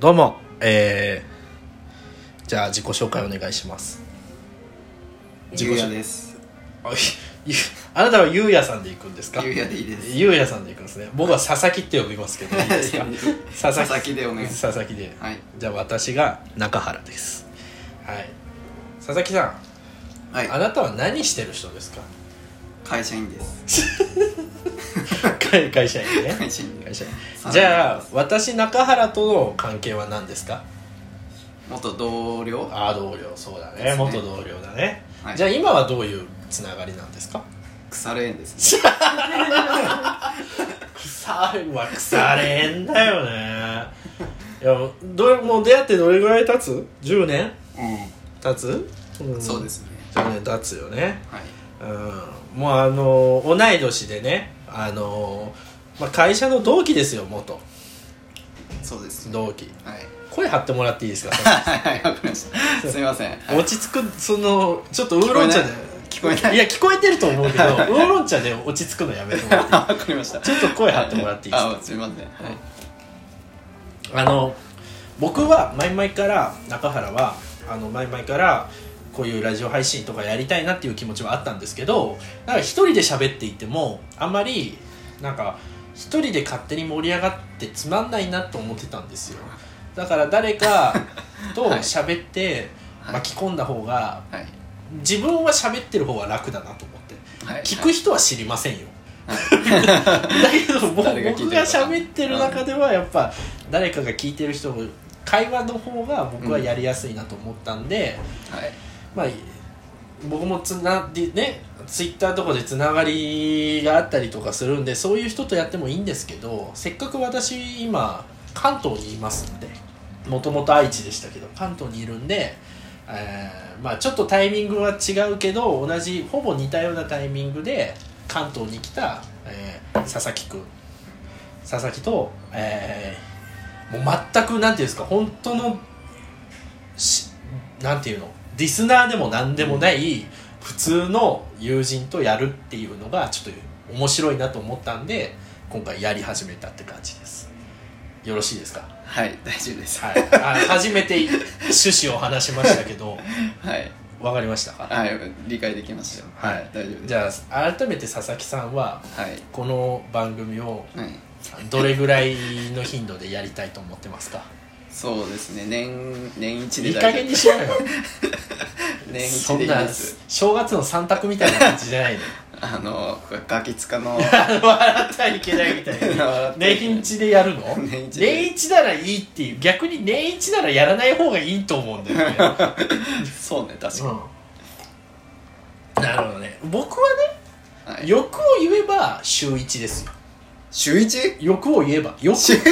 どうもえー、じゃあ自己紹介お願いします。自己ゆう紹やです。あゆあなたはゆうやさんで行くんですか？ゆうやでいいです。ゆうやさんで行くんですね。僕は佐々木って呼びますけどいいですか？佐々木でお願いします。佐々木で。はい。じゃあ私が中原です。はい。佐々木さん。はい。あなたは何してる人ですか？会社員です 会 会社員ね。会社員。会社員。はいじゃあ私中原との関係は何ですか？元同僚？ああ同僚。そうだね。ね。元同僚だね、はい。じゃあ今はどういうつながりなんですか？腐れ縁ですね。腐れは腐れんだよね。いやどれもう出会ってどれぐらい経つ ?10 年？う経つ、んん。そうですね。10年経つよね。はい。うん。もうあの同い年でねあの、まあ、会社の同期ですよ元。そうです。ね同期。はい。声張ってもらっていいですか？はいはいわかりました。すみません。はい。落ち着くそのちょっとウーロン茶で。聞こえない。い。や聞こえてると思うけどウーロン茶で落ち着くのやめてもらって わかりました。ちょっと声張ってもらっていいですか？あすみません。はい。あの僕は前々から中原はあの前々からこういうラジオ配信とかやりたいなっていう気持ちはあったんですけどなんか一人で喋っていてもあんまりなんか一人で勝手に盛り上がってつまんないなと思ってたんですよ。だから誰かと はい。喋ってはい。巻き込んだ方がはい。自分は喋ってる方が楽だなと思って。はい。聞く人は知りませんよ。はい。だけど 僕誰が喋ってる中ではやっぱ誰かが聞いてる人も会話の方が僕はやりやすいなと思ったんで、はいまあ僕もつなでねツイッターとかでつながりがあったりとかするんでそういう人とやってもいいんですけどせっかく私今関東にいますんでもともと愛知でしたけど関東にいるんで、えーまあ、ちょっとタイミングは違うけど同じほぼ似たようなタイミングで関東に来た、えー佐々木くん。佐々木と、えーもう全くなんていうんですか本当のしなんていうのリスナーでも何でもない普通の友人とやるっていうのがちょっと面白いなと思ったんで今回やり始めたって感じです。よろしいですか？はい大丈夫です。はい。あ初めて趣旨を話しましたけど はい。わかりました？かはい理解できましたよ。はい大丈夫です。じゃあ改めて佐々木さんははい。この番組をはい。どれぐらいの頻度でやりたいと思ってますか？そうですね。年年一いい加減にしろよ。年一でいいです。正月の三択みたいな感じじゃないの。あのガキ使の。笑ってはいけないみたいな。年一でやるの？年一で。年一ならいいっていう。逆に年一ならやらない方がいいと思うんだよね、そうね確かうん、なるほどね。僕はに、はい、ね欲を言えば週一ですよ。週一？欲を言えば。欲。週一？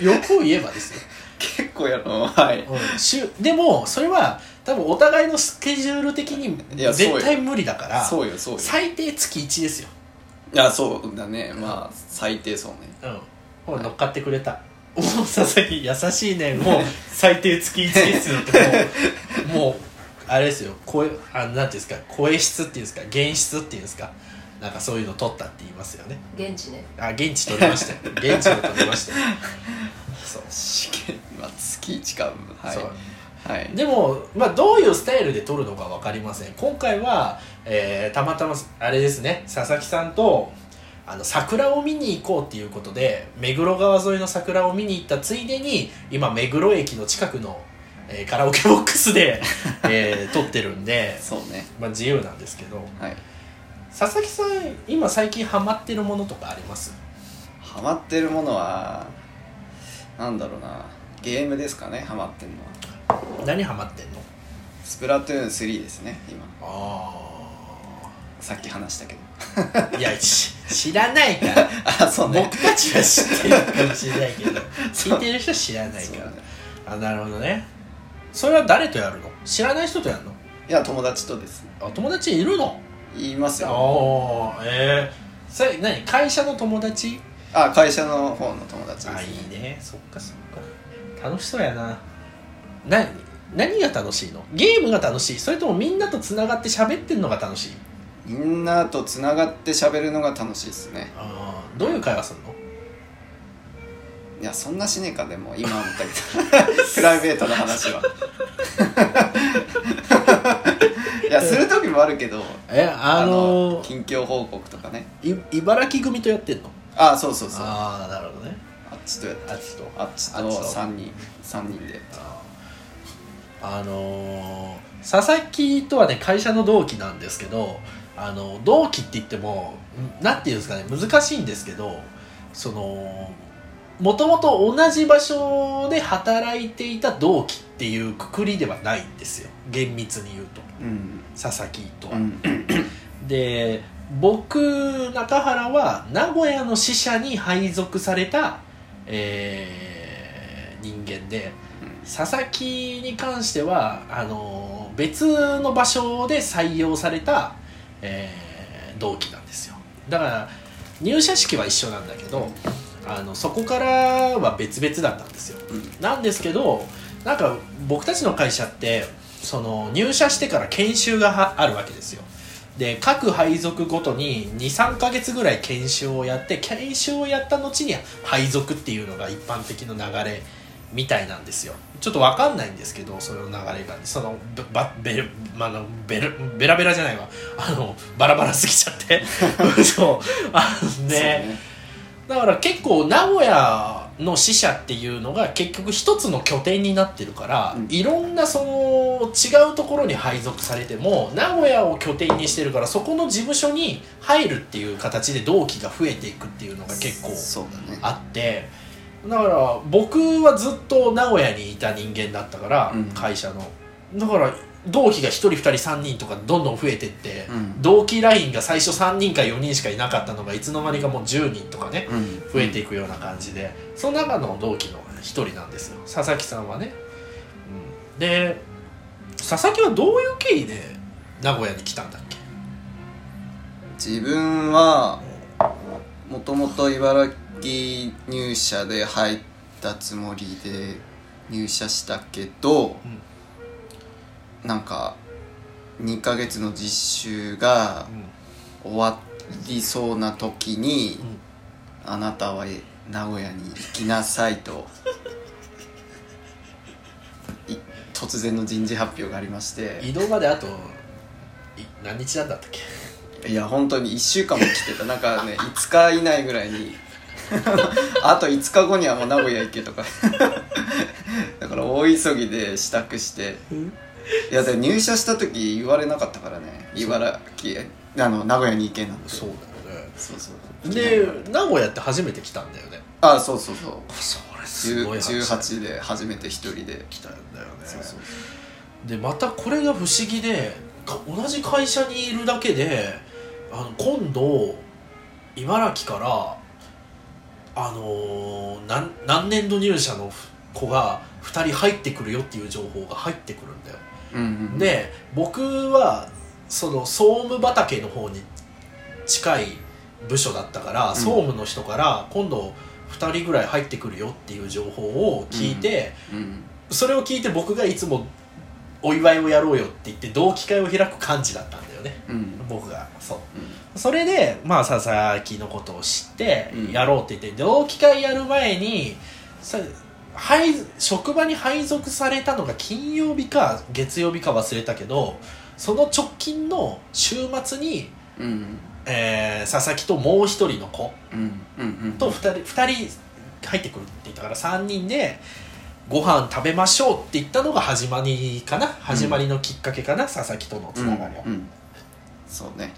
欲を言えばですよ、結構やろ。はい。うん、週でもそれは多分お互いのスケジュール的にいやそうよ。絶対無理だからそうよそうよ。最低月1ですよ。いやそうだね。まあ最低そうね。うん。ほら乗っかってくれた。おお佐々木優しいね。もう最低月1ですよってもう もうあれですよ。声あなんていうんですか声質っていうんですか原質っていうんですかなんかそういうの取ったって言いますよね。現地ね。あ現地取りましたよ。現地を取りましたよ。そう。試験まあ月一かはい。はい。でも、まあ、どういうスタイルで撮るのか分かりません。今回は、えーたまたまあれですね。佐々木さんとあの桜を見に行こうっていうことで目黒川沿いの桜を見に行ったついでに今目黒駅の近くの、えーカラオケボックスで、えー撮ってるんで、そうね。まあ、自由なんですけど。はい。佐々木さん今最近ハマってるものとかあります？ハマってるものはなんだろうなゲームですかねハマってるのは。何ハマってんの？スプラトゥーン3ですね今。あさっき話したけど。あいやし知らないから。あそうね。僕たちは知ってるかもしれないけど。聞いてる人は知らないから。ね。あなるほどね。それは誰とやるの？知らない人とやるの？いや友達とですあ友達いるの？言いますよ。ああええそれ何？会社の友達？あ会社の方の友達です、あいいね。そっかそっか楽しそうやな。何何が楽しいの？ゲームが楽しい？それともみんなとつながって喋ってんのが楽しい？みんなとつながって喋るのが楽しいですね。ああどういう会話するの？いやそんなしねえかでも今思ったけど。プライベートな話は。いやする時もあるけどえあのー近況報告とかね。い茨城組とやってんの？あそうそうそう。あああなるほどね。っちとやってあっちと。あっちとあっちと。3人三人で。あのー佐々木とはね会社の同期なんですけどあの同期って言ってもんなんていうんですかね難しいんですけどそのもともと同じ場所で働いていた同期っていうくくりではないんですよ。厳密に言うと。うん。佐々木とは、うん。で僕中原は名古屋の支社に配属された、えー人間で佐々木に関してはあの別の場所で採用された、えー同期なんですよ。だから入社式は一緒なんだけどあのそこからは別々だったんですよ。なんですけどなんか僕たちの会社ってその入社してから研修がはあるわけですよで各配属ごとに23ヶ月ぐらい研修をやって研修をやった後に配属っていうのが一般的な流れみたいなんですよ。ちょっと分かんないんですけどその流れが。そのばベル、まあ、あのベルベラベラじゃないわ。あのバラバラすぎちゃって。そう。あのねね。だから結構名古屋の支社っていうのが結局一つの拠点になってるから、うん。いろんなその違うところに配属されても名古屋を拠点にしてるからそこの事務所に入るっていう形で同期が増えていくっていうのが結構あってだから僕はずっと名古屋にいた人間だったから、うん。会社の。だから同期が1人2人3人とかどんどん増えてって、うん。同期ラインが最初3人か4人しかいなかったのがいつの間にかもう10人とかね、うん。増えていくような感じでその中の同期の一人なんですよ。佐々木さんはね、うん、で佐々木はどういう経緯で名古屋に来たんだっけ？自分はもともと茨城入社で入ったつもりで入社したけど、なんか2ヶ月の実習が終わりそうな時に、あなたは名古屋に行きなさいとい突然の人事発表がありまして。移動まであとい何日なんだったっけ？いや本当に1週間も来てた。なんかね 5日以内ぐらいに。あと5日後にはもう名古屋行けとか。だから大急ぎで支度して。いやで入社した時言われなかったからね。茨城あの名古屋に行けなんて。そうだよね。そうそう。で名古屋って初めて来たんだよね。あそうそうそう。それすごい話だ18で初めて一人で。来たんだよね。そうそう。でまたこれが不思議でか同じ会社にいるだけであの今度茨城からあのー何何年度入社の子が2人入ってくるよっていう情報が入ってくるんだよ。うんうんで僕はその総務畑の方に近い部署だったから、ん。総務の人から今度2人ぐらい入ってくるよっていう情報を聞いて、うんそれを聞いて僕がいつもお祝いをやろうよって言って同期会を開く感じだったんだよね。うん。僕が。そう。それでまあ佐々木のことを知ってうん。やろうって言って、同期会やる前にさ配職場に配属されたのが金曜日か月曜日か忘れたけどその直近の週末に、うんえー佐々木ともう一人の子と2人二人入ってくるって言ったから3人でご飯食べましょうって言ったのが始まりかな。始まりのきっかけかな、佐々木とのつながりは。うんうん。そうね。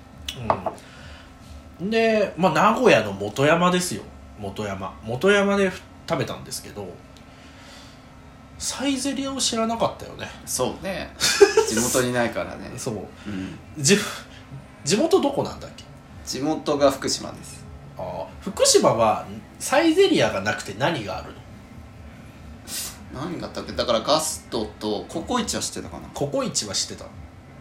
うん。で、まあ、名古屋の元山ですよ。元山。元山で食べたんですけどサイゼリヤを知らなかったよね。そうね。地元にないからね、そう。うん、じ地元どこなんだっけ？地元が福島です。ああ福島はサイゼリヤがなくて何があるの？何があったっけ？だからガストとココイチは知ってたかな。ココイチは知ってた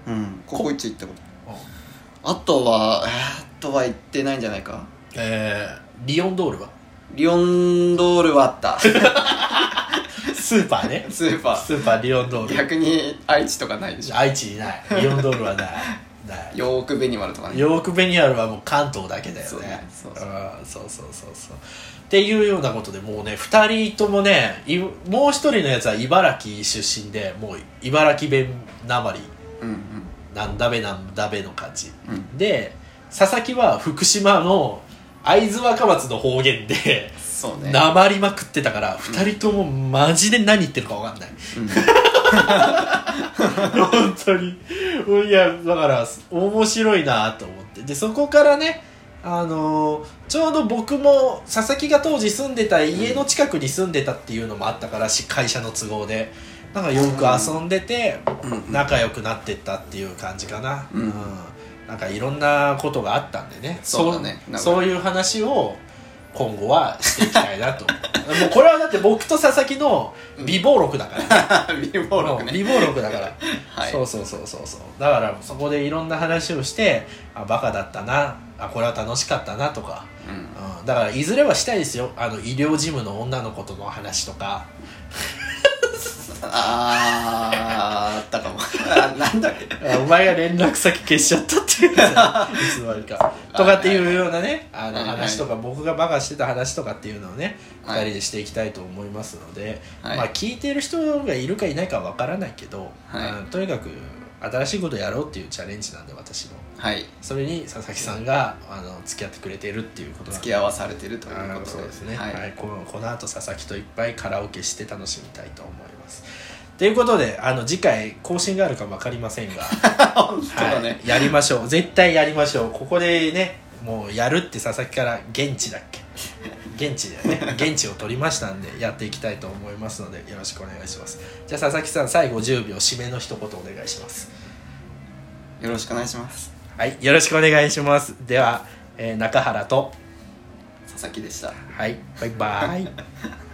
うんココイチ行ったこと。ああとはえー、あとは行ってないんじゃないか。えー、リオンドールは？リオンドールはあった。スーパーね。スーパー。スーパーリオンドール。逆に愛知とかないでしょ。愛知にない。リオンドールはないヨークベニマルとかね。ヨークベニアルはもう関東だけだよね。そうね。そうそう。うんそうそうっていうようなことでもうね2人ともねいもう一人のやつは茨城出身でもう茨城弁なまりうんうんなんだべなんだべの感じ。うん。で佐々木は福島の会津若松の方言でそうね。なまりまくってたから2人ともマジで何言ってるか分かんない。うん本当に。いやだから面白いなと思って。でそこからねあのーちょうど僕も佐々木が当時住んでた家の近くに住んでたっていうのもあったからし会社の都合で。なんかよく遊んでてうん仲良くなってったっていう感じかな、うんなんかいろんなことがあったんでね。そうだね。そういう話を今後はしていきたいなと。もうこれはだって僕と佐々木の美貌 録だから、微暴録ね。美貌録だから。はい。そうそうそうそうそう。だからそこでいろんな話をしてあバカだったな。あこれは楽しかったなとか、うん。うん、だからいずれはしたいですよ。あの医療事務の女の子との話とかあーあったかも。あ なんだっけ？あお前が連絡先消しちゃったっていうさ いつまでか。とかっていうようなねあのはいはい。話とか僕がバカしてた話とかっていうのをねはい。2人でしていきたいと思いますのではい。まあ聞いてる人がいるかいないかわからないけどはい。うんとにかく新しいことやろうっていうチャレンジなんで私のはい。それに佐々木さんがあの付き合ってくれているっていうことなんで。付き合わされてるということで。すね、ははい。いこのこの後佐々木といっぱいカラオケして楽しみたいと思います。ということであの次回更新があるか分かりませんが。本当だね、はい、やりましょう。絶対やりましょう。ここでねもうやるって佐々木から現地だっけ？現地でね 現地を取りましたんでやっていきたいと思いますのでよろしくお願いします。じゃあ佐々木さん最後10秒締めの一言お願いします。よろしくお願いします。はいよろしくお願いします。では、えー中原と佐々木でした。はいバイバイ